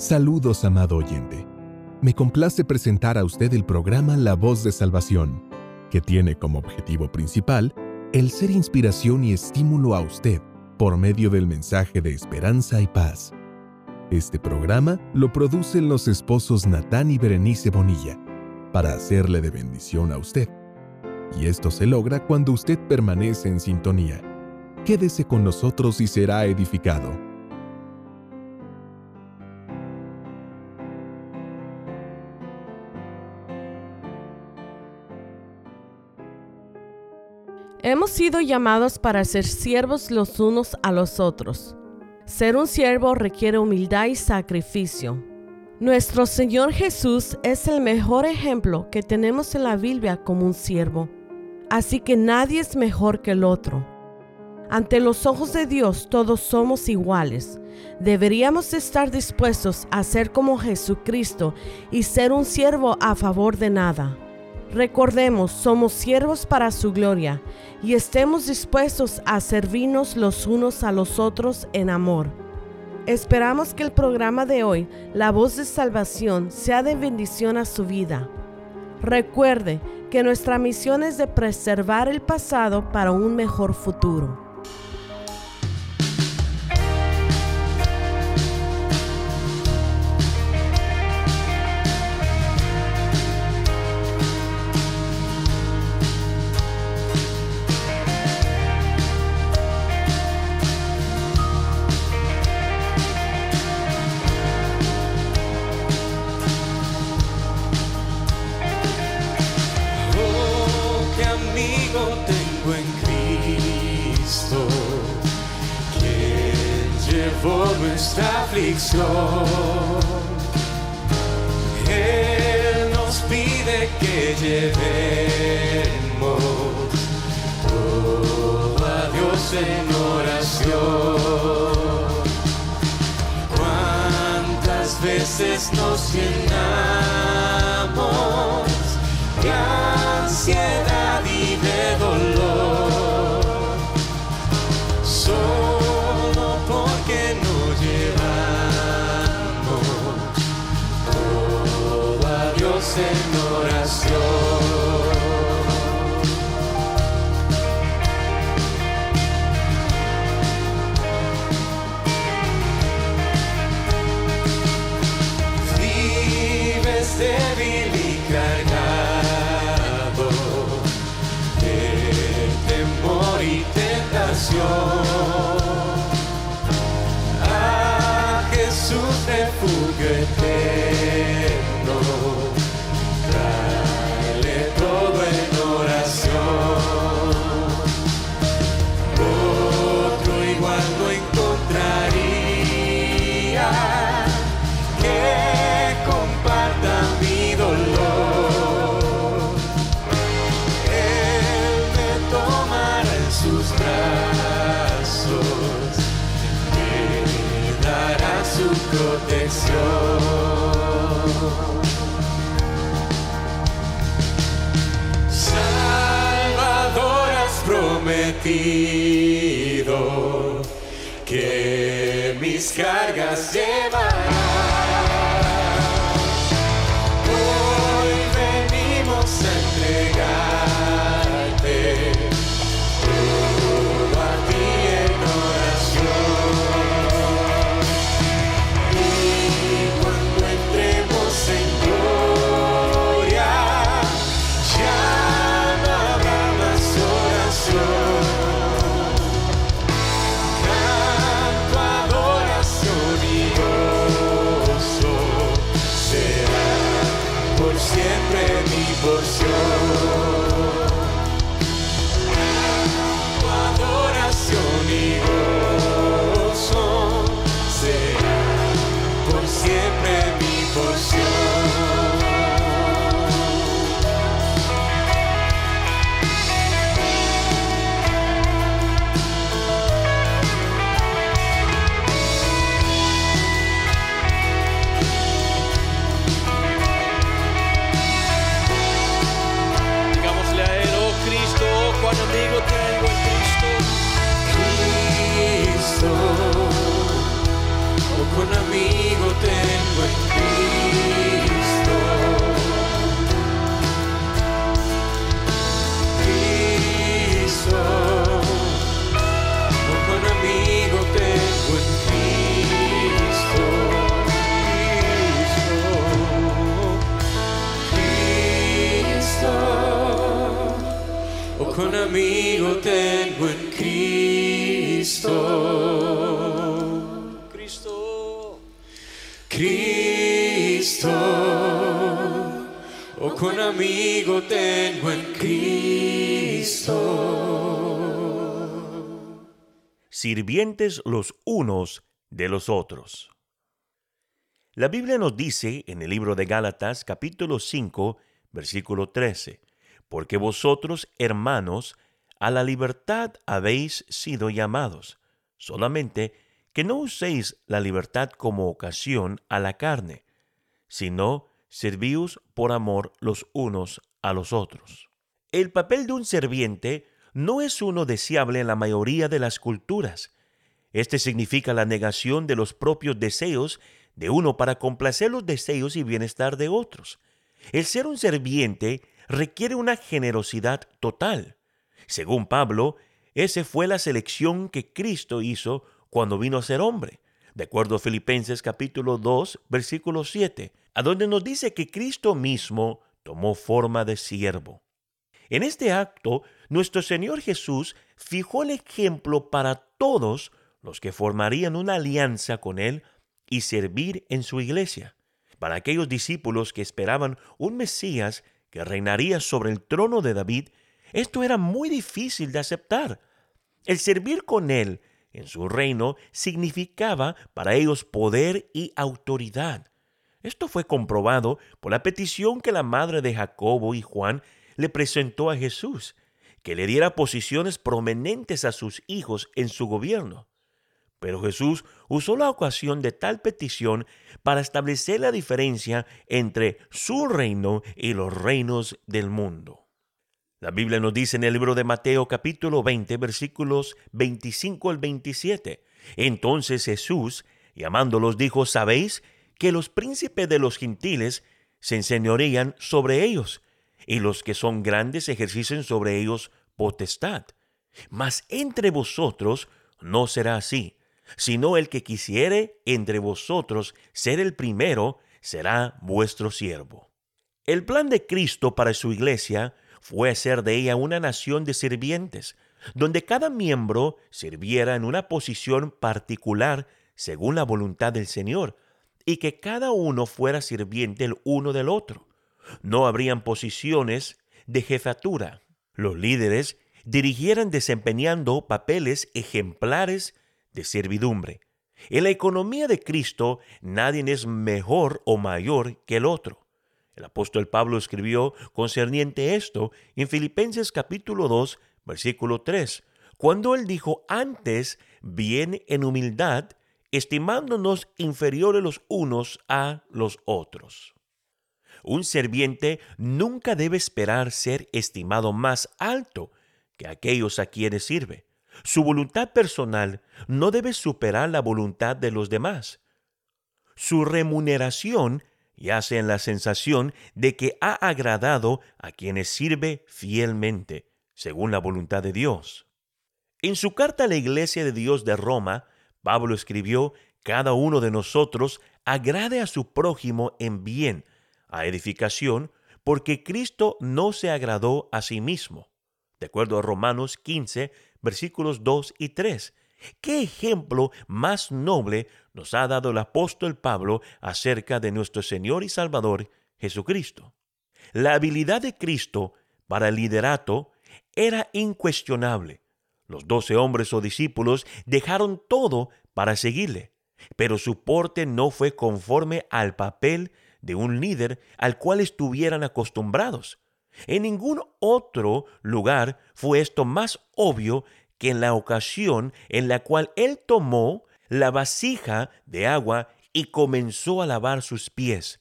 Saludos, amado oyente. Me complace presentar a usted el programa La Voz de Salvación, que tiene como objetivo principal el ser inspiración y estímulo a usted por medio del mensaje de esperanza y paz. Este programa lo producen los esposos Natán y Berenice Bonilla para hacerle de bendición a usted. Y esto se logra cuando usted permanece en sintonía. Quédese con nosotros y será edificado. Hemos sido llamados para ser siervos los unos a los otros. Ser un siervo requiere humildad y sacrificio. Nuestro Señor Jesús es el mejor ejemplo que tenemos en la Biblia como un siervo. Así que nadie es mejor que el otro. Ante los ojos de Dios todos somos iguales. Deberíamos estar dispuestos a ser como Jesucristo y ser un siervo a favor de nada. Recordemos, somos siervos para su gloria y estemos dispuestos a servirnos los unos a los otros en amor. Esperamos que el programa de hoy, La Voz de Salvación, sea de bendición a su vida. Recuerde que nuestra misión es de preservar el pasado para un mejor futuro. Él nos pide que llevemos todo a Dios en oración. ¿Cuántas veces nos llenamos de ansiedad que mis cargas llevarán. Cristo. Oh, con amigo tengo en Cristo. Sirvientes los unos de los otros. La Biblia nos dice en el libro de Gálatas capítulo 5 versículo 13, porque vosotros, hermanos, a la libertad habéis sido llamados, solamente que no uséis la libertad como ocasión a la carne, sino servíos por amor los unos a los otros. El papel de un serviente no es uno deseable en la mayoría de las culturas. Este significa la negación de los propios deseos de uno para complacer los deseos y bienestar de otros. El ser un serviente requiere una generosidad total. Según Pablo, esa fue la selección que Cristo hizo cuando vino a ser hombre, de acuerdo a Filipenses capítulo 2, versículo 7, a donde nos dice que Cristo mismo tomó forma de siervo. En este acto, nuestro Señor Jesús fijó el ejemplo para todos los que formarían una alianza con Él y servir en su iglesia. Para aquellos discípulos que esperaban un Mesías que reinaría sobre el trono de David, esto era muy difícil de aceptar. El servir con Él en su reino significaba para ellos poder y autoridad. Esto fue comprobado por la petición que la madre de Jacobo y Juan le presentó a Jesús, que le diera posiciones prominentes a sus hijos en su gobierno. Pero Jesús usó la ocasión de tal petición para establecer la diferencia entre su reino y los reinos del mundo. La Biblia nos dice en el libro de Mateo capítulo 20 versículos 25 al 27. Entonces Jesús, llamándolos, dijo, ¿sabéis que los príncipes de los gentiles se enseñorean sobre ellos, y los que son grandes ejercicen sobre ellos potestad? Mas entre vosotros no será así sino el que quisiere entre vosotros ser el primero, será vuestro siervo. El plan de Cristo para su iglesia fue hacer de ella una nación de sirvientes, donde cada miembro sirviera en una posición particular según la voluntad del Señor, y que cada uno fuera sirviente el uno del otro. No habrían posiciones de jefatura. Los líderes dirigieran desempeñando papeles ejemplares de servidumbre. En la economía de Cristo nadie es mejor o mayor que el otro. El apóstol Pablo escribió concerniente esto en Filipenses capítulo 2, versículo 3, cuando él dijo, antes bien en humildad, estimándonos inferiores los unos a los otros. Un serviente nunca debe esperar ser estimado más alto que aquellos a quienes sirve. Su voluntad personal no debe superar la voluntad de los demás. Su remuneración yace en la sensación de que ha agradado a quienes sirve fielmente, según la voluntad de Dios. En su carta a la Iglesia de Dios de Roma, Pablo escribió, cada uno de nosotros agrade a su prójimo en bien, a edificación, porque Cristo no se agradó a sí mismo. De acuerdo a Romanos 15, versículos 2 y 3. ¿Qué ejemplo más noble nos ha dado el apóstol Pablo acerca de nuestro Señor y Salvador Jesucristo? La habilidad de Cristo para el liderato era incuestionable. Los doce hombres o discípulos dejaron todo para seguirle, pero su porte no fue conforme al papel de un líder al cual estuvieran acostumbrados. En ningún otro lugar fue esto más obvio que en la ocasión en la cual él tomó la vasija de agua y comenzó a lavar sus pies.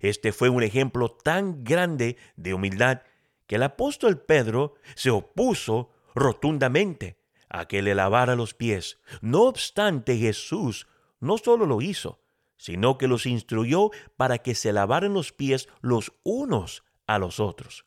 Este fue un ejemplo tan grande de humildad que el apóstol Pedro se opuso rotundamente a que le lavara los pies. No obstante, Jesús no solo lo hizo, sino que los instruyó para que se lavaran los pies los unos a los otros.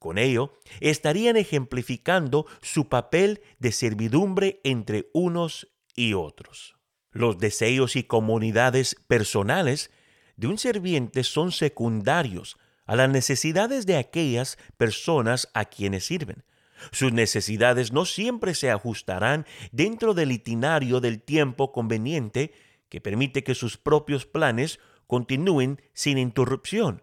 Con ello, estarían ejemplificando su papel de servidumbre entre unos y otros. Los deseos y comunidades personales de un serviente son secundarios a las necesidades de aquellas personas a quienes sirven. Sus necesidades no siempre se ajustarán dentro del itinerario del tiempo conveniente que permite que sus propios planes continúen sin interrupción.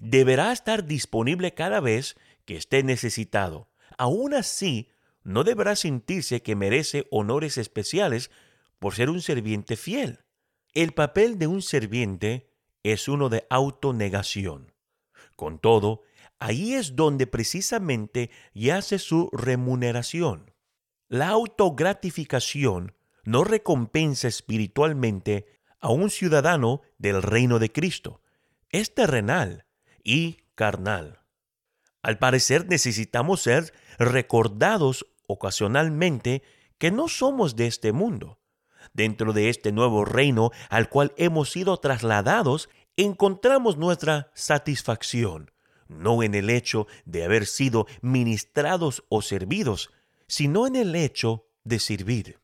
Deberá estar disponible cada vez que esté necesitado. Aún así, no deberá sentirse que merece honores especiales por ser un serviente fiel. El papel de un serviente es uno de autonegación. Con todo, ahí es donde precisamente yace su remuneración. La autogratificación no recompensa espiritualmente a un ciudadano del reino de Cristo. Es terrenal y carnal. Al parecer necesitamos ser recordados ocasionalmente que no somos de este mundo. Dentro de este nuevo reino al cual hemos sido trasladados, encontramos nuestra satisfacción, no en el hecho de haber sido ministrados o servidos, sino en el hecho de servir.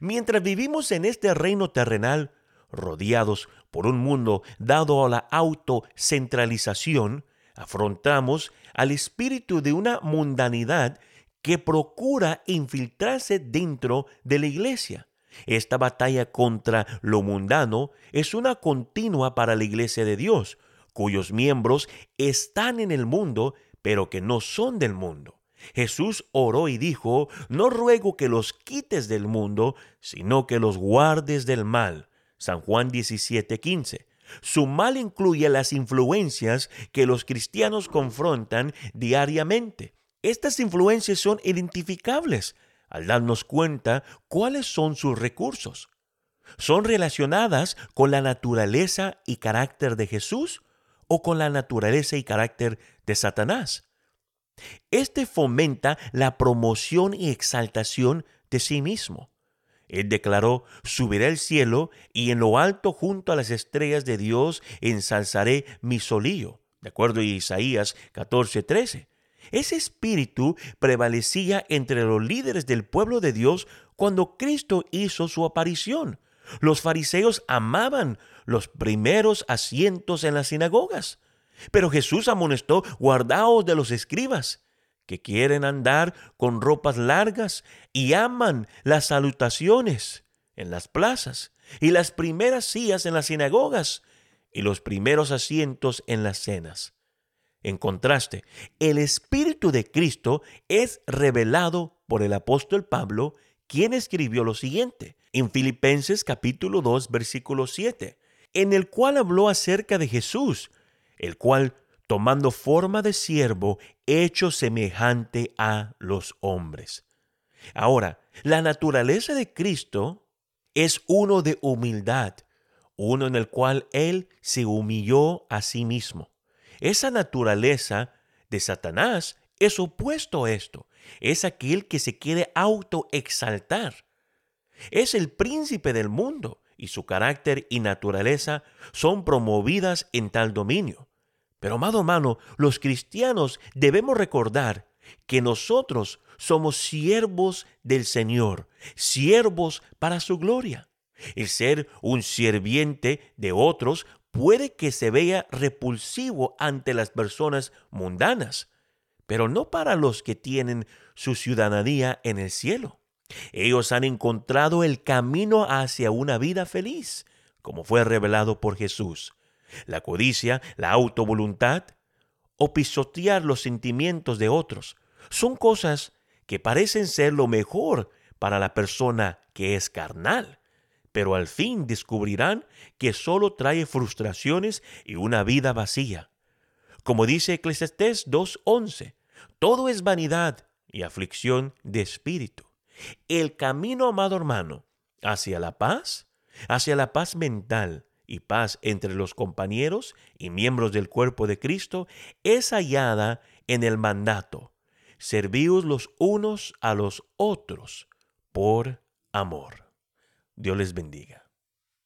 Mientras vivimos en este reino terrenal, rodeados por un mundo dado a la autocentralización, afrontamos al espíritu de una mundanidad que procura infiltrarse dentro de la iglesia. Esta batalla contra lo mundano es una continua para la iglesia de Dios, cuyos miembros están en el mundo, pero que no son del mundo. Jesús oró y dijo, no ruego que los quites del mundo, sino que los guardes del mal. San Juan 17:15. Su mal incluye las influencias que los cristianos confrontan diariamente. Estas influencias son identificables al darnos cuenta cuáles son sus recursos. ¿Son relacionadas con la naturaleza y carácter de Jesús o con la naturaleza y carácter de Satanás? Este fomenta la promoción y exaltación de sí mismo. Él declaró, subiré al cielo y en lo alto junto a las estrellas de Dios ensalzaré mi solillo. De acuerdo a Isaías 14:13. Ese espíritu prevalecía entre los líderes del pueblo de Dios cuando Cristo hizo su aparición. Los fariseos amaban los primeros asientos en las sinagogas. Pero Jesús amonestó, guardaos de los escribas, que quieren andar con ropas largas y aman las salutaciones en las plazas y las primeras sillas en las sinagogas y los primeros asientos en las cenas. En contraste, el Espíritu de Cristo es revelado por el apóstol Pablo, quien escribió lo siguiente en Filipenses capítulo 2 versículo 7, en el cual habló acerca de Jesús, el cual, tomando forma de siervo, hecho semejante a los hombres. Ahora, la naturaleza de Cristo es uno de humildad, uno en el cual Él se humilló a sí mismo. Esa naturaleza de Satanás es opuesto a esto. Es aquel que se quiere autoexaltar. Es el príncipe del mundo y su carácter y naturaleza son promovidas en tal dominio. Pero, amado hermano, los cristianos debemos recordar que nosotros somos siervos del Señor, siervos para su gloria. El ser un sirviente de otros puede que se vea repulsivo ante las personas mundanas, pero no para los que tienen su ciudadanía en el cielo. Ellos han encontrado el camino hacia una vida feliz, como fue revelado por Jesús la codicia, la autovoluntad o pisotear los sentimientos de otros. Son cosas que parecen ser lo mejor para la persona que es carnal, pero al fin descubrirán que solo trae frustraciones y una vida vacía. Como dice Eclesiastés 2.11, todo es vanidad y aflicción de espíritu. El camino, amado hermano, hacia la paz, hacia la paz mental, y paz entre los compañeros y miembros del cuerpo de Cristo es hallada en el mandato. Servíos los unos a los otros por amor. Dios les bendiga.